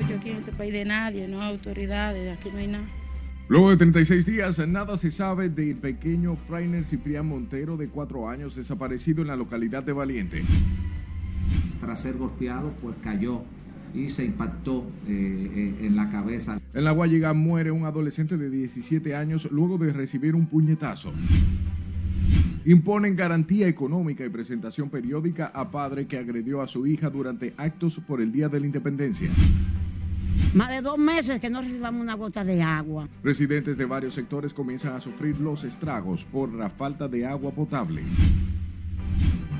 apoyo aquí en este país de nadie, no hay autoridades, aquí no hay nada. Luego de 36 días, nada se sabe del pequeño Frainer Ciprián Montero de cuatro años desaparecido en la localidad de Valiente. Tras ser golpeado, pues cayó y se impactó eh, eh, en la cabeza. En la Guayiga muere un adolescente de 17 años luego de recibir un puñetazo. Imponen garantía económica y presentación periódica a padre que agredió a su hija durante actos por el Día de la Independencia. Más de dos meses que no recibamos una gota de agua. Residentes de varios sectores comienzan a sufrir los estragos por la falta de agua potable.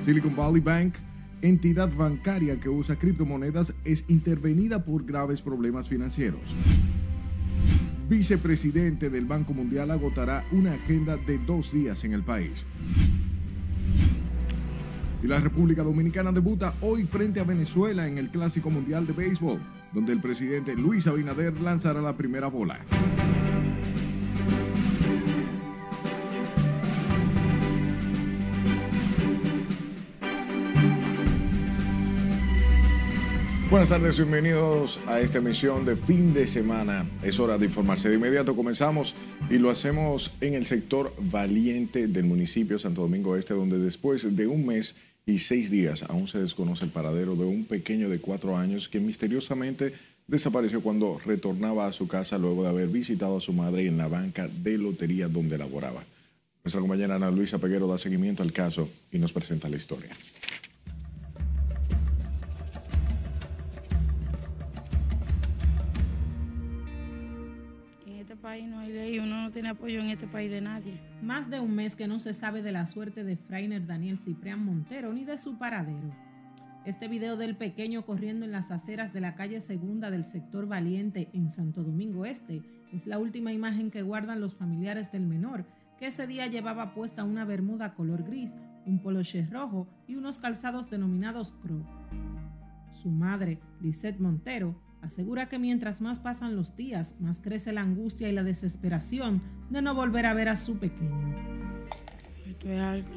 Silicon Valley Bank, entidad bancaria que usa criptomonedas, es intervenida por graves problemas financieros. Vicepresidente del Banco Mundial agotará una agenda de dos días en el país. Y la República Dominicana debuta hoy frente a Venezuela en el Clásico Mundial de Béisbol donde el presidente Luis Abinader lanzará la primera bola. Buenas tardes, bienvenidos a esta emisión de fin de semana. Es hora de informarse. De inmediato comenzamos y lo hacemos en el sector valiente del municipio Santo Domingo Este, donde después de un mes y seis días aún se desconoce el paradero de un pequeño de cuatro años que misteriosamente desapareció cuando retornaba a su casa luego de haber visitado a su madre en la banca de lotería donde laboraba. Nuestra compañera Ana Luisa Peguero da seguimiento al caso y nos presenta la historia. No hay ley, uno no tiene apoyo en este país de nadie. Más de un mes que no se sabe de la suerte de Frainer Daniel Ciprián Montero ni de su paradero. Este video del pequeño corriendo en las aceras de la calle Segunda del sector Valiente en Santo Domingo Este es la última imagen que guardan los familiares del menor, que ese día llevaba puesta una bermuda color gris, un poloche rojo y unos calzados denominados Croc. Su madre, Lisette Montero, asegura que mientras más pasan los días, más crece la angustia y la desesperación de no volver a ver a su pequeño. Esto es algo.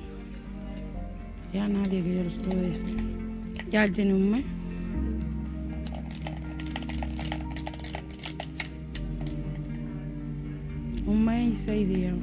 Ya nadie que yo les puedo decir. Ya él tiene un mes. Un mes y seis días.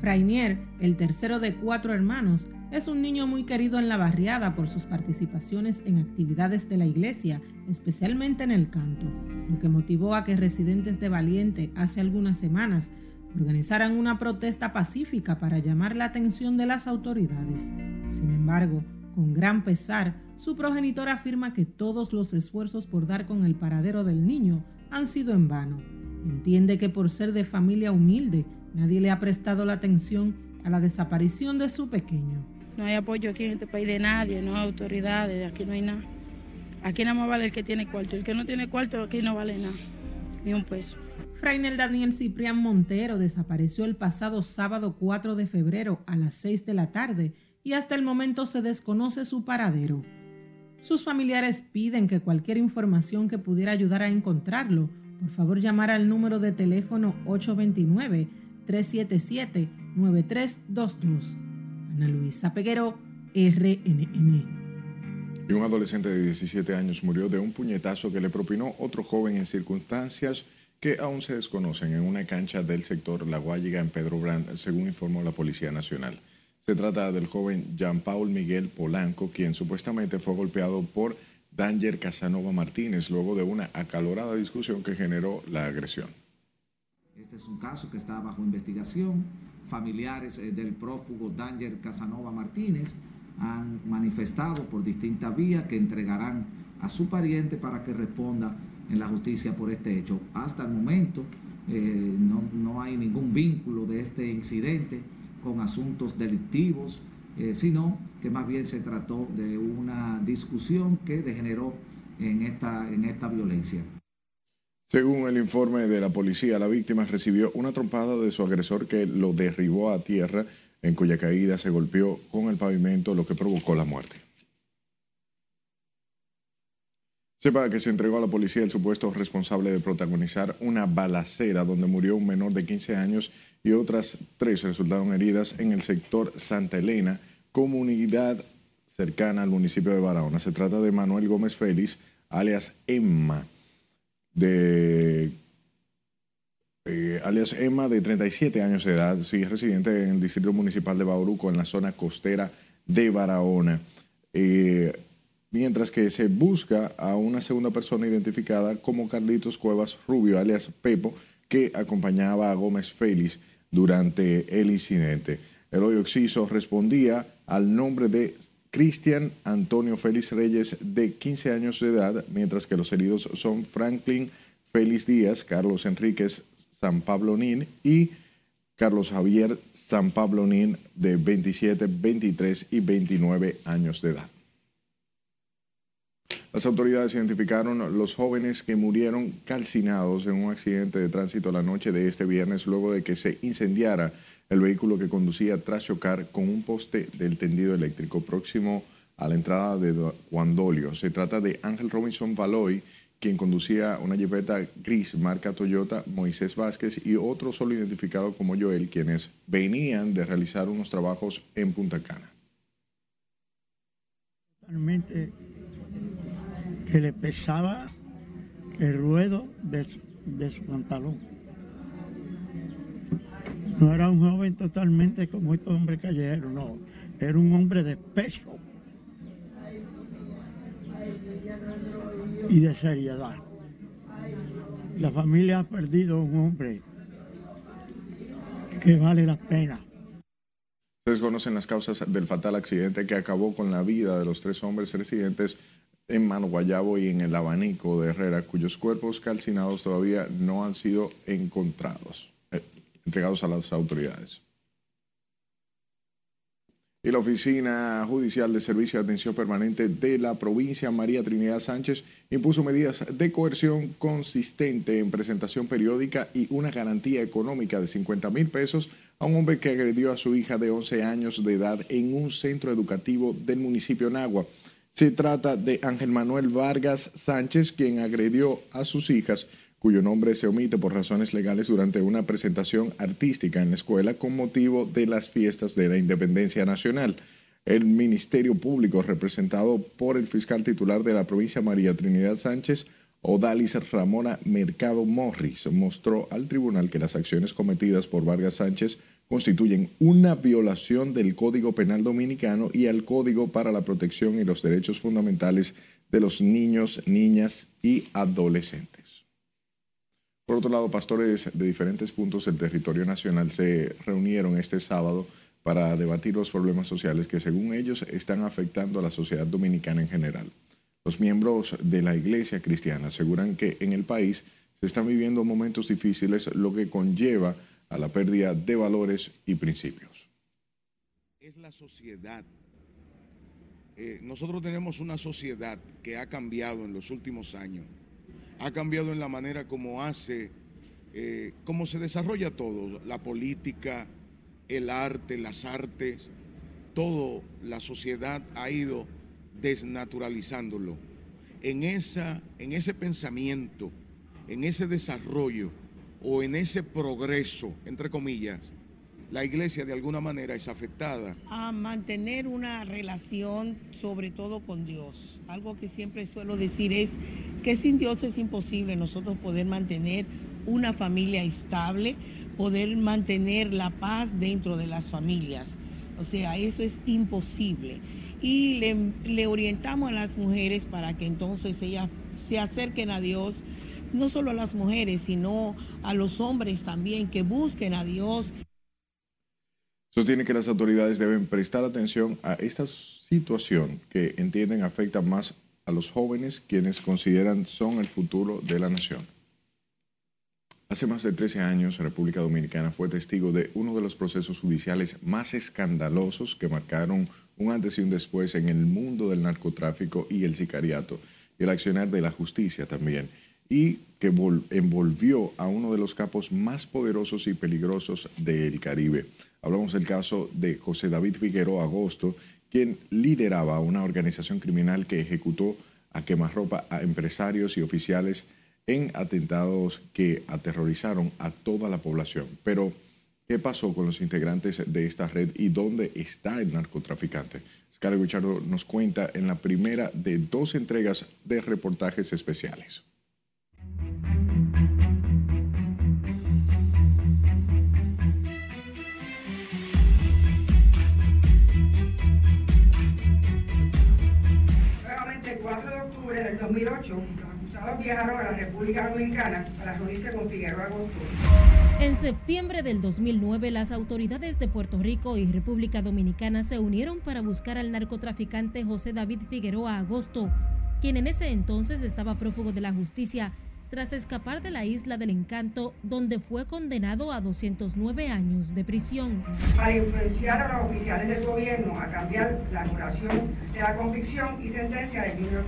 Frainier, el tercero de cuatro hermanos, es un niño muy querido en la barriada por sus participaciones en actividades de la iglesia, especialmente en el canto, lo que motivó a que residentes de Valiente hace algunas semanas organizaran una protesta pacífica para llamar la atención de las autoridades. Sin embargo, con gran pesar, su progenitor afirma que todos los esfuerzos por dar con el paradero del niño han sido en vano. Entiende que por ser de familia humilde, nadie le ha prestado la atención a la desaparición de su pequeño. No hay apoyo aquí en este país de nadie, no hay autoridades, aquí no hay nada. Aquí nada más vale el que tiene cuarto. El que no tiene cuarto aquí no vale nada, ni un peso. Frainel Daniel Ciprián Montero desapareció el pasado sábado 4 de febrero a las 6 de la tarde y hasta el momento se desconoce su paradero. Sus familiares piden que cualquier información que pudiera ayudar a encontrarlo, por favor llamar al número de teléfono 829-377-9322. Ana Luisa Peguero, RNN. Y un adolescente de 17 años murió de un puñetazo que le propinó otro joven en circunstancias que aún se desconocen en una cancha del sector La Guayiga en Pedro Brand, según informó la Policía Nacional. Se trata del joven Jean-Paul Miguel Polanco, quien supuestamente fue golpeado por Danger Casanova Martínez luego de una acalorada discusión que generó la agresión. Este es un caso que está bajo investigación familiares eh, del prófugo Danger Casanova Martínez han manifestado por distintas vías que entregarán a su pariente para que responda en la justicia por este hecho. Hasta el momento eh, no, hay ningún vínculo de este incidente con asuntos delictivos, eh, sino que más bien se trató de una discusión que degeneró en esta, en esta violencia. Según el informe de la policía, la víctima recibió una trompada de su agresor que lo derribó a tierra, en cuya caída se golpeó con el pavimento, lo que provocó la muerte. Sepa que se entregó a la policía el supuesto responsable de protagonizar una balacera donde murió un menor de 15 años y otras tres resultaron heridas en el sector Santa Elena, comunidad cercana al municipio de Barahona. Se trata de Manuel Gómez Félix, alias Emma de eh, alias Emma, de 37 años de edad, sí, residente en el Distrito Municipal de Bauruco, en la zona costera de Barahona. Eh, mientras que se busca a una segunda persona identificada como Carlitos Cuevas Rubio, alias Pepo, que acompañaba a Gómez Félix durante el incidente. El hoyo Oxiso respondía al nombre de Cristian Antonio Félix Reyes, de 15 años de edad, mientras que los heridos son Franklin Félix Díaz, Carlos Enríquez San Pablo Nin y Carlos Javier San Pablo Nin, de 27, 23 y 29 años de edad. Las autoridades identificaron los jóvenes que murieron calcinados en un accidente de tránsito la noche de este viernes luego de que se incendiara el vehículo que conducía tras chocar con un poste del tendido eléctrico próximo a la entrada de Guandolio. Se trata de Ángel Robinson Valoy, quien conducía una jipeta gris marca Toyota, Moisés Vázquez y otro solo identificado como Joel, quienes venían de realizar unos trabajos en Punta Cana. Realmente que le pesaba el ruedo de su pantalón no era un joven totalmente como estos hombres callejeros, no. Era un hombre de peso y de seriedad. La familia ha perdido un hombre que vale la pena. Ustedes conocen las causas del fatal accidente que acabó con la vida de los tres hombres residentes en Mano Guayabo y en el Abanico de Herrera, cuyos cuerpos calcinados todavía no han sido encontrados entregados a las autoridades. Y la Oficina Judicial de Servicio de Atención Permanente de la provincia María Trinidad Sánchez impuso medidas de coerción consistente en presentación periódica y una garantía económica de 50 mil pesos a un hombre que agredió a su hija de 11 años de edad en un centro educativo del municipio Nagua. Se trata de Ángel Manuel Vargas Sánchez, quien agredió a sus hijas cuyo nombre se omite por razones legales durante una presentación artística en la escuela con motivo de las fiestas de la Independencia Nacional. El Ministerio Público, representado por el fiscal titular de la provincia María Trinidad Sánchez, Odalis Ramona Mercado Morris, mostró al tribunal que las acciones cometidas por Vargas Sánchez constituyen una violación del Código Penal Dominicano y al Código para la Protección y los Derechos Fundamentales de los Niños, Niñas y Adolescentes. Por otro lado, pastores de diferentes puntos del territorio nacional se reunieron este sábado para debatir los problemas sociales que según ellos están afectando a la sociedad dominicana en general. Los miembros de la Iglesia Cristiana aseguran que en el país se están viviendo momentos difíciles, lo que conlleva a la pérdida de valores y principios. Es la sociedad. Eh, nosotros tenemos una sociedad que ha cambiado en los últimos años ha cambiado en la manera como hace, eh, cómo se desarrolla todo, la política, el arte, las artes, todo, la sociedad ha ido desnaturalizándolo. En, esa, en ese pensamiento, en ese desarrollo o en ese progreso, entre comillas, la iglesia de alguna manera es afectada. A mantener una relación sobre todo con Dios. Algo que siempre suelo decir es que sin Dios es imposible nosotros poder mantener una familia estable, poder mantener la paz dentro de las familias. O sea, eso es imposible. Y le, orientamos a las mujeres para que entonces ellas se acerquen a Dios, no solo a las mujeres, sino a los hombres también, que busquen a Dios. Sostiene que las autoridades deben prestar atención a esta situación que entienden afecta más a los jóvenes quienes consideran son el futuro de la nación. Hace más de 13 años, República Dominicana fue testigo de uno de los procesos judiciales más escandalosos que marcaron un antes y un después en el mundo del narcotráfico y el sicariato, y el accionar de la justicia también, y que envolvió a uno de los capos más poderosos y peligrosos del Caribe. Hablamos del caso de José David Figueroa Agosto, quien lideraba una organización criminal que ejecutó a quemarropa a empresarios y oficiales en atentados que aterrorizaron a toda la población. Pero, ¿qué pasó con los integrantes de esta red y dónde está el narcotraficante? Scarlett Guichardo nos cuenta en la primera de dos entregas de reportajes especiales. 2008, los acusados viajaron a la República Dominicana para reunirse con Figueroa Agosto. En septiembre del 2009, las autoridades de Puerto Rico y República Dominicana se unieron para buscar al narcotraficante José David Figueroa Agosto, quien en ese entonces estaba prófugo de la justicia tras escapar de la isla del encanto, donde fue condenado a 209 años de prisión. Para influenciar a los oficiales del gobierno a cambiar la duración de la convicción y sentencia de Junior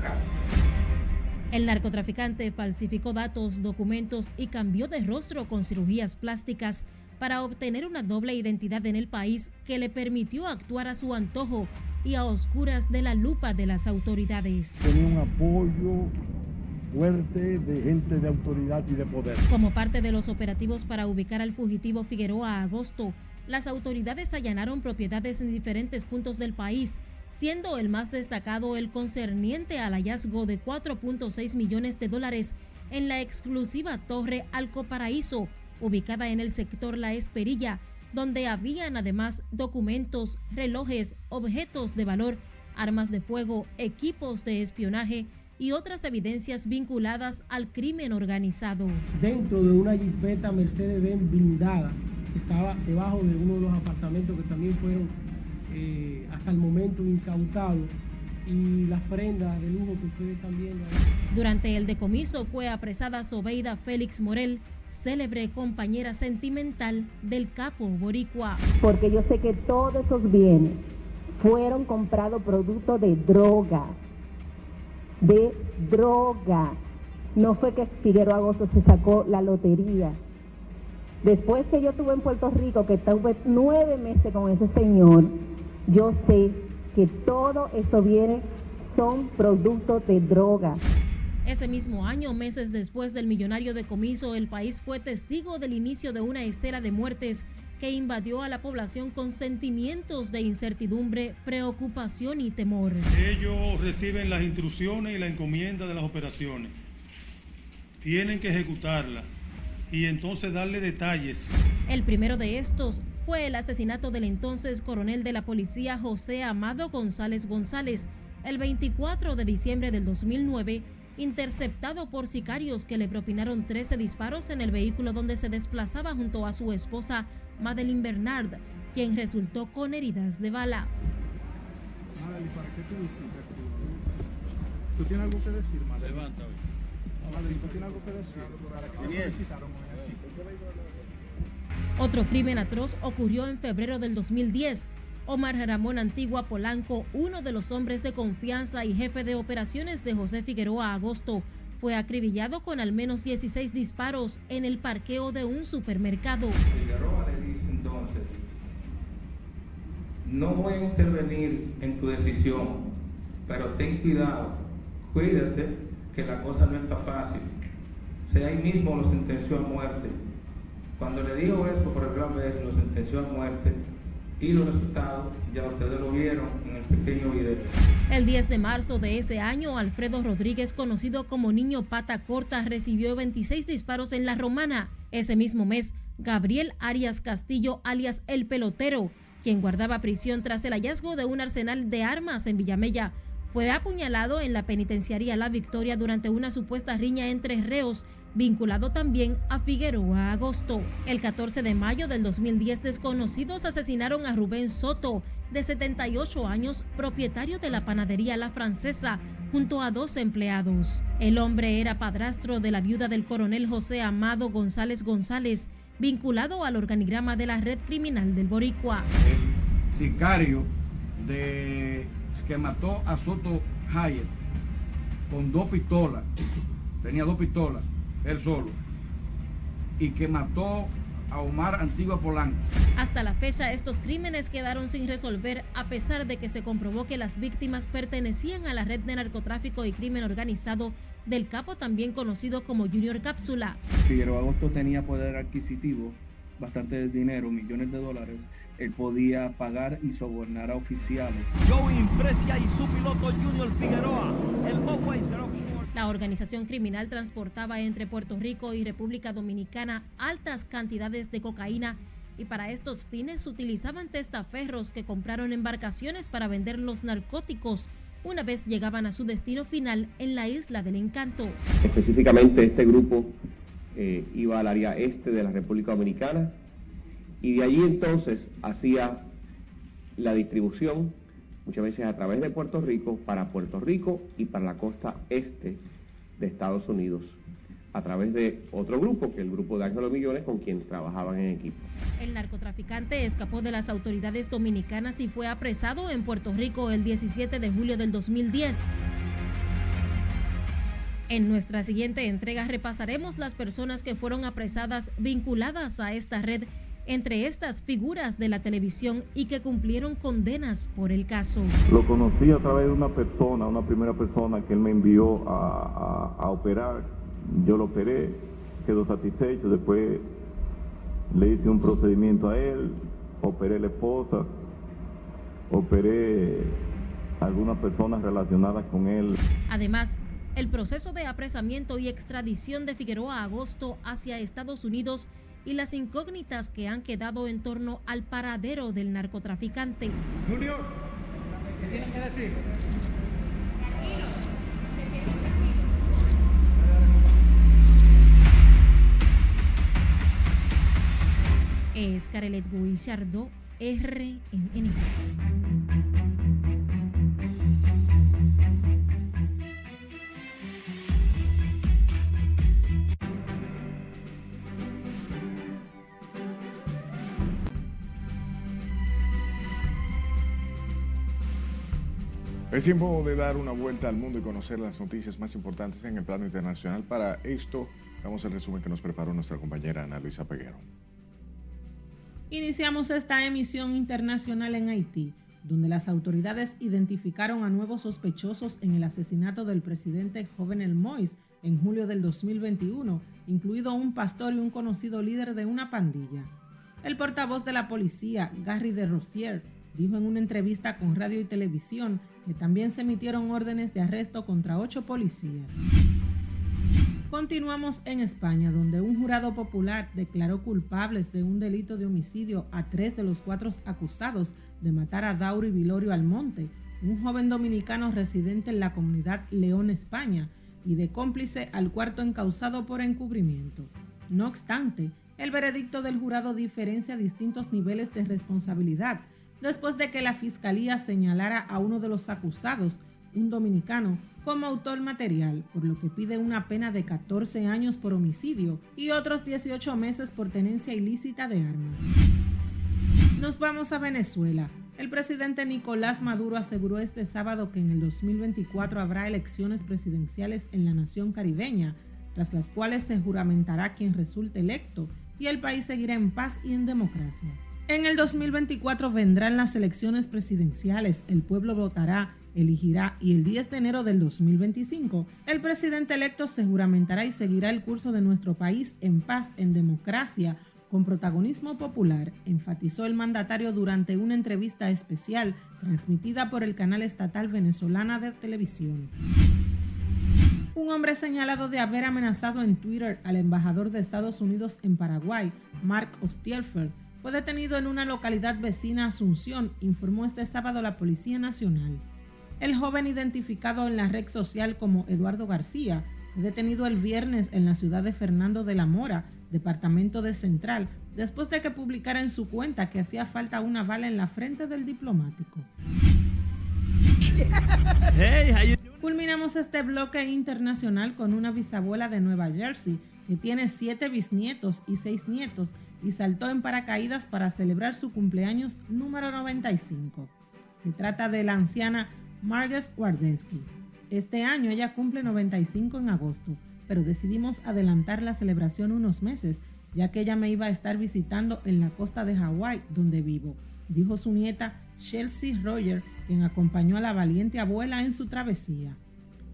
El narcotraficante falsificó datos, documentos y cambió de rostro con cirugías plásticas para obtener una doble identidad en el país que le permitió actuar a su antojo y a oscuras de la lupa de las autoridades. Tenía un apoyo fuerte de gente de autoridad y de poder. Como parte de los operativos para ubicar al fugitivo Figueroa a agosto, las autoridades allanaron propiedades en diferentes puntos del país, siendo el más destacado el concerniente al hallazgo de 4.6 millones de dólares en la exclusiva Torre Alco Paraíso, ubicada en el sector La Esperilla, donde habían además documentos, relojes, objetos de valor, armas de fuego, equipos de espionaje, y otras evidencias vinculadas al crimen organizado. Dentro de una jipeta Mercedes-Benz blindada, estaba debajo de uno de los apartamentos que también fueron eh, hasta el momento incautados y las prendas de lujo que ustedes también... Durante el decomiso fue apresada Sobeida Félix Morel, célebre compañera sentimental del capo boricua. Porque yo sé que todos esos bienes fueron comprados producto de droga, de droga. No fue que Figueroa Agosto se sacó la lotería. Después que yo estuve en Puerto Rico, que estuve nueve meses con ese señor, yo sé que todo eso viene, son productos de droga. Ese mismo año, meses después del millonario decomiso, el país fue testigo del inicio de una estera de muertes que invadió a la población con sentimientos de incertidumbre, preocupación y temor. Ellos reciben las instrucciones y la encomienda de las operaciones. Tienen que ejecutarlas y entonces darle detalles. El primero de estos fue el asesinato del entonces coronel de la policía José Amado González González el 24 de diciembre del 2009 interceptado por sicarios que le propinaron 13 disparos en el vehículo donde se desplazaba junto a su esposa Madeline Bernard, quien resultó con heridas de bala. Madeline, ¿para qué tú ¿Tú tienes algo que decir, Madeline? Levanta, Madeline, ¿tú tienes algo que decir? ¿Para qué Otro crimen atroz ocurrió en febrero del 2010 Omar Ramón Antigua Polanco, uno de los hombres de confianza y jefe de operaciones de José Figueroa Agosto, fue acribillado con al menos 16 disparos en el parqueo de un supermercado. Figueroa le dice entonces, no voy a intervenir en tu decisión, pero ten cuidado, cuídate, que la cosa no está fácil. Sea, ahí mismo lo sentenció a muerte. Cuando le dijo eso por plan B, lo sentenció a muerte y los resultados ya ustedes lo vieron en el pequeño video. El 10 de marzo de ese año, Alfredo Rodríguez, conocido como Niño Pata Corta, recibió 26 disparos en La Romana. Ese mismo mes, Gabriel Arias Castillo, alias El Pelotero, quien guardaba prisión tras el hallazgo de un arsenal de armas en Villamella, fue apuñalado en la penitenciaría La Victoria durante una supuesta riña entre reos vinculado también a Figueroa Agosto. El 14 de mayo del 2010, desconocidos asesinaron a Rubén Soto, de 78 años, propietario de la panadería La Francesa, junto a dos empleados. El hombre era padrastro de la viuda del coronel José Amado González González, vinculado al organigrama de la red criminal del Boricua. El sicario de, que mató a Soto Hayek con dos pistolas, tenía dos pistolas, él solo, y que mató a Omar Antigua Polanco. Hasta la fecha, estos crímenes quedaron sin resolver a pesar de que se comprobó que las víctimas pertenecían a la red de narcotráfico y crimen organizado del capo también conocido como Junior Cápsula. Figueroa Agosto tenía poder adquisitivo, bastante dinero, millones de dólares. Él podía pagar y sobornar a oficiales. Joey Impresia y su piloto Junior Figueroa, el la organización criminal transportaba entre Puerto Rico y República Dominicana altas cantidades de cocaína y para estos fines utilizaban testaferros que compraron embarcaciones para vender los narcóticos una vez llegaban a su destino final en la isla del encanto. Específicamente este grupo eh, iba al área este de la República Dominicana y de allí entonces hacía la distribución muchas veces a través de Puerto Rico para Puerto Rico y para la costa este de Estados Unidos a través de otro grupo, que el grupo de Ángelo Millones, con quien trabajaban en equipo. El narcotraficante escapó de las autoridades dominicanas y fue apresado en Puerto Rico el 17 de julio del 2010. En nuestra siguiente entrega repasaremos las personas que fueron apresadas vinculadas a esta red, entre estas figuras de la televisión y que cumplieron condenas por el caso. Lo conocí a través de una persona, una primera persona que él me envió a, a, a operar yo lo operé, quedó satisfecho, después le hice un procedimiento a él, operé la esposa, operé algunas personas relacionadas con él. Además, el proceso de apresamiento y extradición de Figueroa a agosto hacia Estados Unidos y las incógnitas que han quedado en torno al paradero del narcotraficante. Junior, ¿qué tienen que decir? es Carelet Guillardo, RNN. Es tiempo de dar una vuelta al mundo y conocer las noticias más importantes en el plano internacional. Para esto, vamos al resumen que nos preparó nuestra compañera Ana Luisa Peguero. Iniciamos esta emisión internacional en Haití, donde las autoridades identificaron a nuevos sospechosos en el asesinato del presidente Jovenel Moïse en julio del 2021, incluido un pastor y un conocido líder de una pandilla. El portavoz de la policía, Gary de Rossier, dijo en una entrevista con radio y televisión que también se emitieron órdenes de arresto contra ocho policías. Continuamos en España, donde un jurado popular declaró culpables de un delito de homicidio a tres de los cuatro acusados de matar a Dauri Vilorio Almonte, un joven dominicano residente en la comunidad León, España, y de cómplice al cuarto encausado por encubrimiento. No obstante, el veredicto del jurado diferencia distintos niveles de responsabilidad, después de que la fiscalía señalara a uno de los acusados, un dominicano, como autor material, por lo que pide una pena de 14 años por homicidio y otros 18 meses por tenencia ilícita de armas. Nos vamos a Venezuela. El presidente Nicolás Maduro aseguró este sábado que en el 2024 habrá elecciones presidenciales en la nación caribeña, tras las cuales se juramentará quien resulte electo y el país seguirá en paz y en democracia. En el 2024 vendrán las elecciones presidenciales, el pueblo votará elegirá y el 10 de enero del 2025 el presidente electo se juramentará y seguirá el curso de nuestro país en paz, en democracia, con protagonismo popular, enfatizó el mandatario durante una entrevista especial transmitida por el canal estatal venezolana de televisión. Un hombre señalado de haber amenazado en Twitter al embajador de Estados Unidos en Paraguay, Mark Ostielfer, fue detenido en una localidad vecina a Asunción, informó este sábado la Policía Nacional. El joven identificado en la red social como Eduardo García fue detenido el viernes en la ciudad de Fernando de la Mora, departamento de Central, después de que publicara en su cuenta que hacía falta una bala en la frente del diplomático. Culminamos este bloque internacional con una bisabuela de Nueva Jersey que tiene siete bisnietos y seis nietos y saltó en paracaídas para celebrar su cumpleaños número 95. Se trata de la anciana Margaret Wardensky. Este año ella cumple 95 en agosto, pero decidimos adelantar la celebración unos meses, ya que ella me iba a estar visitando en la costa de Hawái, donde vivo, dijo su nieta Chelsea Roger, quien acompañó a la valiente abuela en su travesía.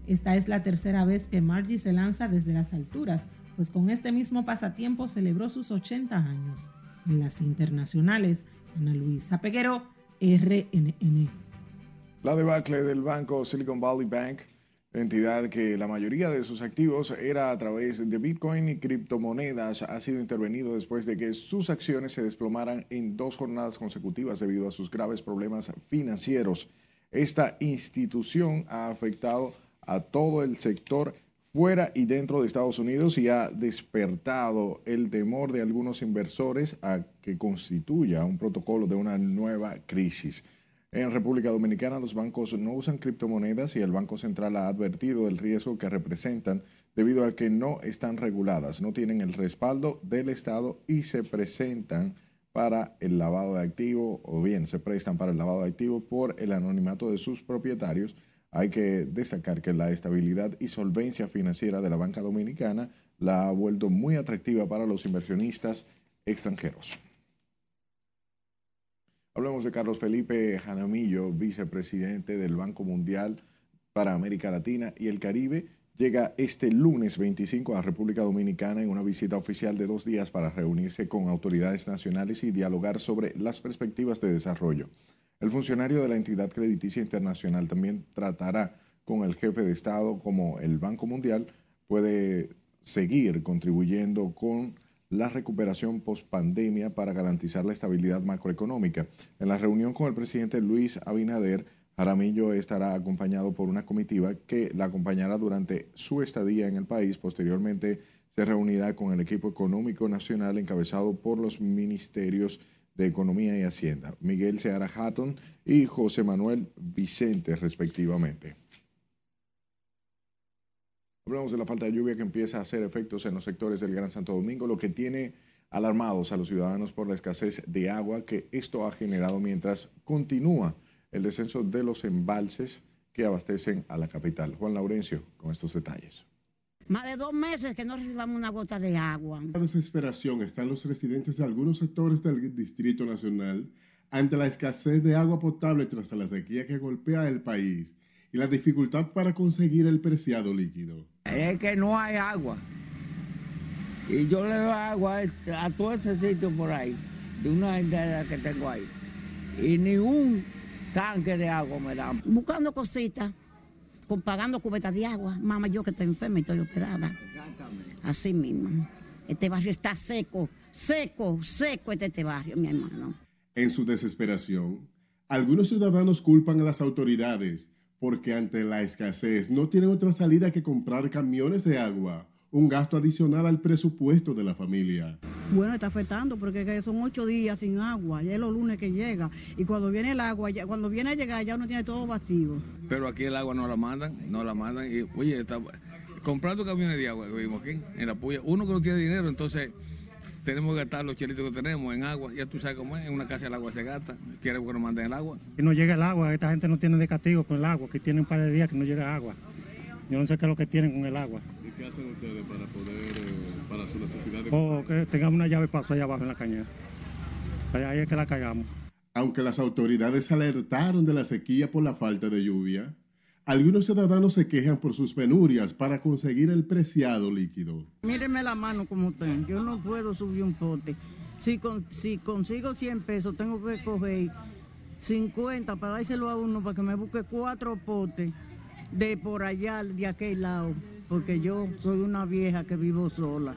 Esta es la tercera vez que Margie se lanza desde las alturas, pues con este mismo pasatiempo celebró sus 80 años. En las internacionales, Ana Luisa Peguero, RNN. La debacle del banco Silicon Valley Bank, entidad que la mayoría de sus activos era a través de Bitcoin y criptomonedas, ha sido intervenido después de que sus acciones se desplomaran en dos jornadas consecutivas debido a sus graves problemas financieros. esta institución ha afectado a todo el sector fuera y dentro de Estados Unidos y ha despertado el temor de algunos inversores a que constituya un protocolo de una nueva crisis. En República Dominicana los bancos no usan criptomonedas y el Banco Central ha advertido del riesgo que representan debido a que no están reguladas, no tienen el respaldo del Estado y se presentan para el lavado de activos o bien se prestan para el lavado de activos por el anonimato de sus propietarios hay que destacar que la estabilidad y solvencia financiera de la banca dominicana la ha vuelto muy atractiva para los inversionistas extranjeros. Hablemos de Carlos Felipe Janamillo, vicepresidente del Banco Mundial para América Latina y el Caribe. Llega este lunes 25 a República Dominicana en una visita oficial de dos días para reunirse con autoridades nacionales y dialogar sobre las perspectivas de desarrollo. El funcionario de la entidad crediticia internacional también tratará con el jefe de Estado como el Banco Mundial puede seguir contribuyendo con la recuperación post-pandemia para garantizar la estabilidad macroeconómica. En la reunión con el presidente Luis Abinader, Jaramillo estará acompañado por una comitiva que la acompañará durante su estadía en el país. Posteriormente se reunirá con el equipo económico nacional encabezado por los ministerios de Economía y Hacienda, Miguel Seara Hatton y José Manuel Vicente, respectivamente. Hablamos de la falta de lluvia que empieza a hacer efectos en los sectores del Gran Santo Domingo, lo que tiene alarmados a los ciudadanos por la escasez de agua que esto ha generado mientras continúa el descenso de los embalses que abastecen a la capital. Juan Laurencio, con estos detalles. Más de dos meses que no recibamos una gota de agua. La desesperación están los residentes de algunos sectores del Distrito Nacional ante la escasez de agua potable tras la sequía que golpea el país y la dificultad para conseguir el preciado líquido. Es que no hay agua. Y yo le doy agua a todo ese sitio por ahí, de una entidad que tengo ahí. Y ni un tanque de agua me dan. Buscando cositas pagando cubetas de agua. Mamá, yo que estoy enferma y estoy operada. Así mismo. Este barrio está seco, seco, seco este, este barrio, mi hermano. En su desesperación, algunos ciudadanos culpan a las autoridades porque ante la escasez no tienen otra salida que comprar camiones de agua un gasto adicional al presupuesto de la familia. Bueno, está afectando porque son ocho días sin agua, ya es los lunes que llega y cuando viene el agua, ya, cuando viene a llegar ya uno tiene todo vacío. Pero aquí el agua no la mandan, no la mandan y oye, está comprando camiones de agua que vimos aquí en la puya, uno que no tiene dinero, entonces tenemos que gastar los chelitos que tenemos en agua. Ya tú sabes cómo es, en una casa el agua se gasta. Quiere que nos manden el agua. Y no llega el agua, esta gente no tiene de castigo con el agua, que tienen un par de días que no llega agua. Yo no sé qué es lo que tienen con el agua. ¿Y qué hacen ustedes para poder, eh, para su necesidad de... O que tengamos una llave paso allá abajo en la caña. Ahí es que la cagamos. Aunque las autoridades alertaron de la sequía por la falta de lluvia, algunos ciudadanos se quejan por sus penurias para conseguir el preciado líquido. Míreme la mano como usted. Yo no puedo subir un pote. Si, si consigo 100 pesos, tengo que coger 50 para dárselo a uno para que me busque cuatro potes de por allá, de aquel lado, porque yo soy una vieja que vivo sola.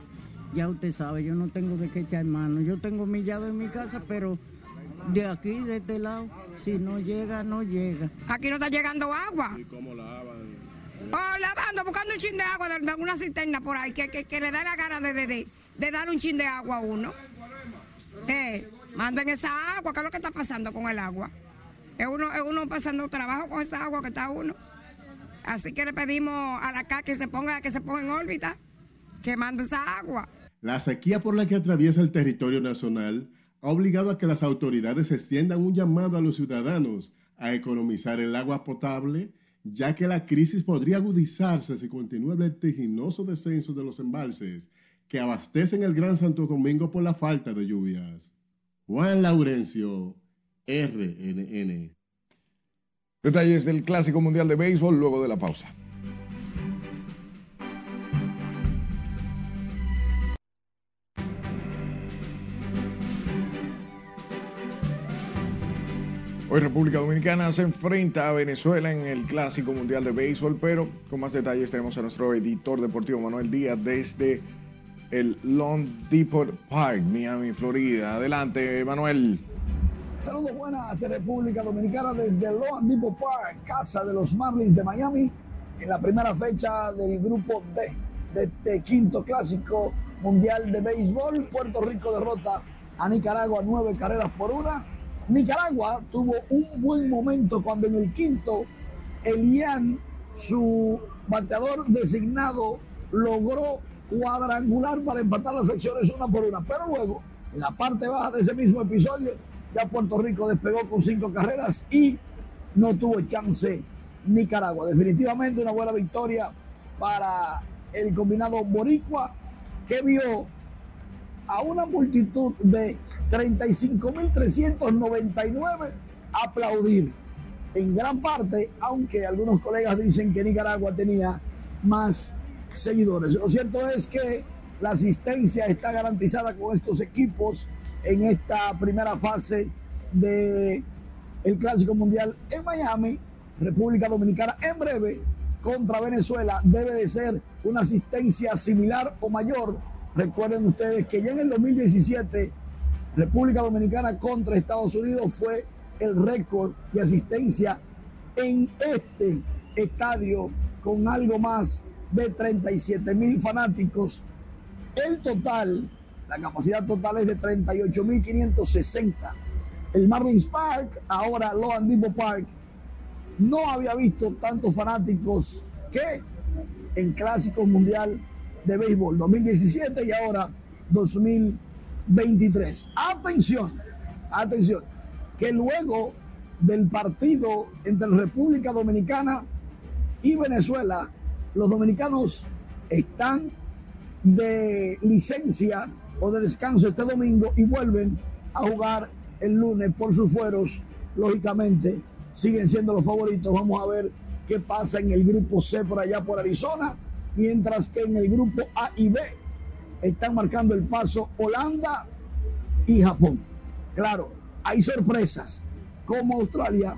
Ya usted sabe, yo no tengo de qué echar mano. Yo tengo mi llave en mi casa, pero de aquí, de este lado, si no llega, no llega. Aquí no está llegando agua. ¿Y cómo lavan? Oh, lavando, buscando un chin de agua de, una cisterna por ahí, que, que, le da la gana de, de, de, darle un chin de agua a uno. Eh, manden esa agua, ¿qué es lo que está pasando con el agua? Es uno, es uno pasando trabajo con esa agua que está uno. Así que le pedimos a la CA que se ponga, que se ponga en órbita, que mande esa agua. La sequía por la que atraviesa el territorio nacional ha obligado a que las autoridades extiendan un llamado a los ciudadanos a economizar el agua potable, ya que la crisis podría agudizarse si continúa el vertiginoso descenso de los embalses que abastecen el Gran Santo Domingo por la falta de lluvias. Juan Laurencio, RNN. Detalles del Clásico Mundial de Béisbol luego de la pausa. Hoy República Dominicana se enfrenta a Venezuela en el Clásico Mundial de Béisbol, pero con más detalles tenemos a nuestro editor deportivo Manuel Díaz desde el Long Depot Park, Miami, Florida. Adelante, Manuel. Saludos buenas República Dominicana desde Loan Depot Park, casa de los Marlins de Miami, en la primera fecha del grupo D de este quinto clásico mundial de béisbol. Puerto Rico derrota a Nicaragua nueve carreras por una. Nicaragua tuvo un buen momento cuando en el quinto Elian, su bateador designado, logró cuadrangular para empatar las secciones una por una. Pero luego, en la parte baja de ese mismo episodio, ya Puerto Rico despegó con cinco carreras y no tuvo chance Nicaragua. Definitivamente una buena victoria para el combinado boricua que vio a una multitud de 35.399 aplaudir. En gran parte, aunque algunos colegas dicen que Nicaragua tenía más seguidores. Lo cierto es que la asistencia está garantizada con estos equipos en esta primera fase de el Clásico Mundial en Miami, República Dominicana en breve contra Venezuela debe de ser una asistencia similar o mayor. Recuerden ustedes que ya en el 2017 República Dominicana contra Estados Unidos fue el récord de asistencia en este estadio con algo más de 37 mil fanáticos. El total la capacidad total es de 38.560. El Marlins Park, ahora Loan Depot Park, no había visto tantos fanáticos que en Clásico Mundial de Béisbol 2017 y ahora 2023. Atención, atención, que luego del partido entre República Dominicana y Venezuela, los dominicanos están de licencia o de descanso este domingo y vuelven a jugar el lunes por sus fueros. Lógicamente, siguen siendo los favoritos. Vamos a ver qué pasa en el grupo C por allá por Arizona, mientras que en el grupo A y B están marcando el paso Holanda y Japón. Claro, hay sorpresas como Australia,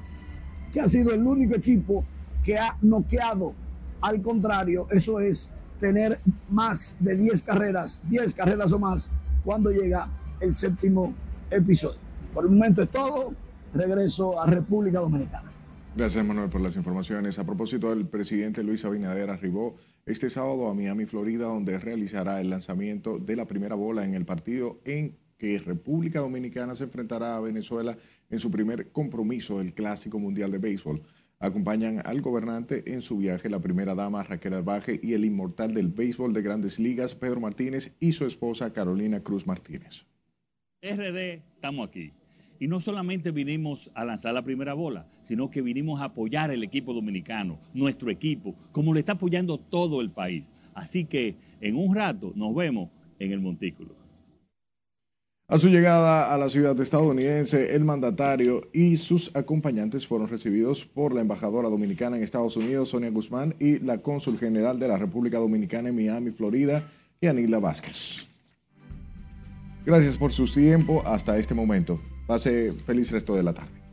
que ha sido el único equipo que ha noqueado. Al contrario, eso es tener más de 10 carreras, 10 carreras o más cuando llega el séptimo episodio. Por el momento es todo. Regreso a República Dominicana. Gracias, Manuel, por las informaciones. A propósito, el presidente Luis Abinader arribó este sábado a Miami, Florida, donde realizará el lanzamiento de la primera bola en el partido en que República Dominicana se enfrentará a Venezuela en su primer compromiso del Clásico Mundial de Béisbol. Acompañan al gobernante en su viaje la primera dama Raquel Arbaje y el inmortal del béisbol de grandes ligas Pedro Martínez y su esposa Carolina Cruz Martínez. RD, estamos aquí. Y no solamente vinimos a lanzar la primera bola, sino que vinimos a apoyar el equipo dominicano, nuestro equipo, como lo está apoyando todo el país. Así que en un rato nos vemos en el Montículo. A su llegada a la ciudad estadounidense, el mandatario y sus acompañantes fueron recibidos por la embajadora dominicana en Estados Unidos, Sonia Guzmán, y la cónsul general de la República Dominicana en Miami, Florida, Yanila Vázquez. Gracias por su tiempo hasta este momento. Pase feliz resto de la tarde.